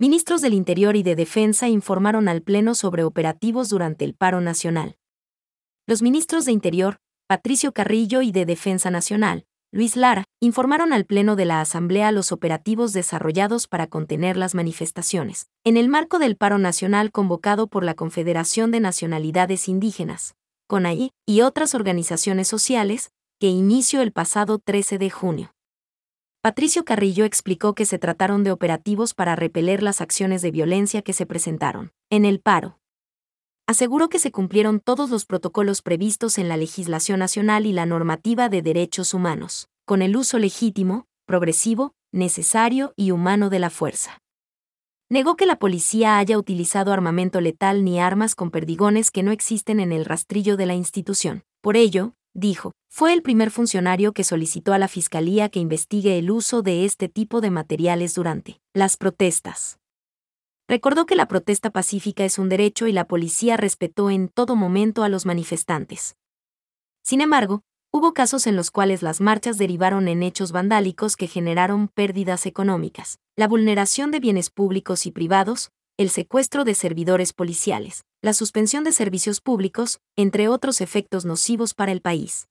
Ministros del Interior y de Defensa informaron al Pleno sobre operativos durante el paro nacional. Los ministros de Interior, Patricio Carrillo y de Defensa Nacional, Luis Lara, informaron al Pleno de la Asamblea los operativos desarrollados para contener las manifestaciones, en el marco del paro nacional convocado por la Confederación de Nacionalidades Indígenas, CONAI, y otras organizaciones sociales, que inició el pasado 13 de junio. Patricio Carrillo explicó que se trataron de operativos para repeler las acciones de violencia que se presentaron en el paro. Aseguró que se cumplieron todos los protocolos previstos en la legislación nacional y la normativa de derechos humanos, con el uso legítimo, progresivo, necesario y humano de la fuerza. Negó que la policía haya utilizado armamento letal ni armas con perdigones que no existen en el rastrillo de la institución. Por ello, dijo, fue el primer funcionario que solicitó a la Fiscalía que investigue el uso de este tipo de materiales durante las protestas. Recordó que la protesta pacífica es un derecho y la policía respetó en todo momento a los manifestantes. Sin embargo, hubo casos en los cuales las marchas derivaron en hechos vandálicos que generaron pérdidas económicas, la vulneración de bienes públicos y privados, el secuestro de servidores policiales, la suspensión de servicios públicos, entre otros efectos nocivos para el país.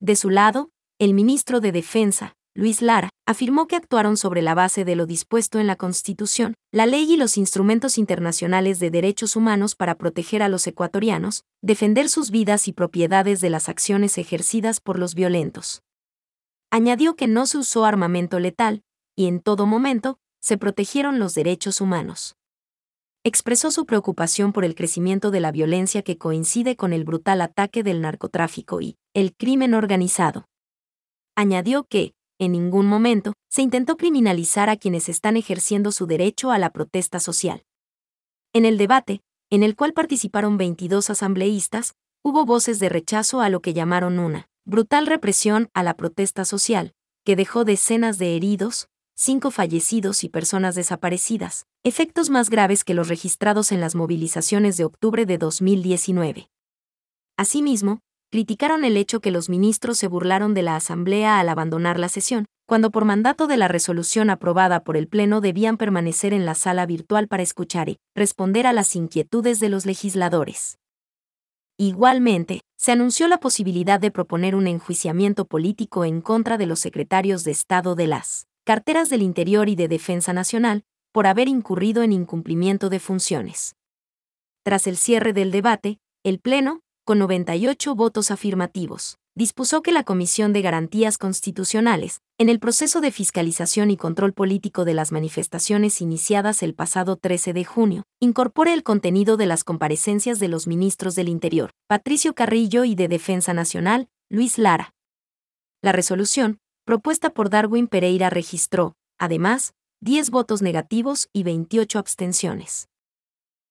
De su lado, el ministro de Defensa, Luis Lara, afirmó que actuaron sobre la base de lo dispuesto en la Constitución, la ley y los instrumentos internacionales de derechos humanos para proteger a los ecuatorianos, defender sus vidas y propiedades de las acciones ejercidas por los violentos. Añadió que no se usó armamento letal, y en todo momento, se protegieron los derechos humanos expresó su preocupación por el crecimiento de la violencia que coincide con el brutal ataque del narcotráfico y el crimen organizado. Añadió que, en ningún momento, se intentó criminalizar a quienes están ejerciendo su derecho a la protesta social. En el debate, en el cual participaron 22 asambleístas, hubo voces de rechazo a lo que llamaron una brutal represión a la protesta social, que dejó decenas de heridos, cinco fallecidos y personas desaparecidas, efectos más graves que los registrados en las movilizaciones de octubre de 2019. Asimismo, criticaron el hecho que los ministros se burlaron de la Asamblea al abandonar la sesión, cuando por mandato de la resolución aprobada por el Pleno debían permanecer en la sala virtual para escuchar y responder a las inquietudes de los legisladores. Igualmente, se anunció la posibilidad de proponer un enjuiciamiento político en contra de los secretarios de Estado de las carteras del Interior y de Defensa Nacional, por haber incurrido en incumplimiento de funciones. Tras el cierre del debate, el Pleno, con 98 votos afirmativos, dispuso que la Comisión de Garantías Constitucionales, en el proceso de fiscalización y control político de las manifestaciones iniciadas el pasado 13 de junio, incorpore el contenido de las comparecencias de los ministros del Interior, Patricio Carrillo y de Defensa Nacional, Luis Lara. La resolución, propuesta por Darwin Pereira registró, además, 10 votos negativos y 28 abstenciones.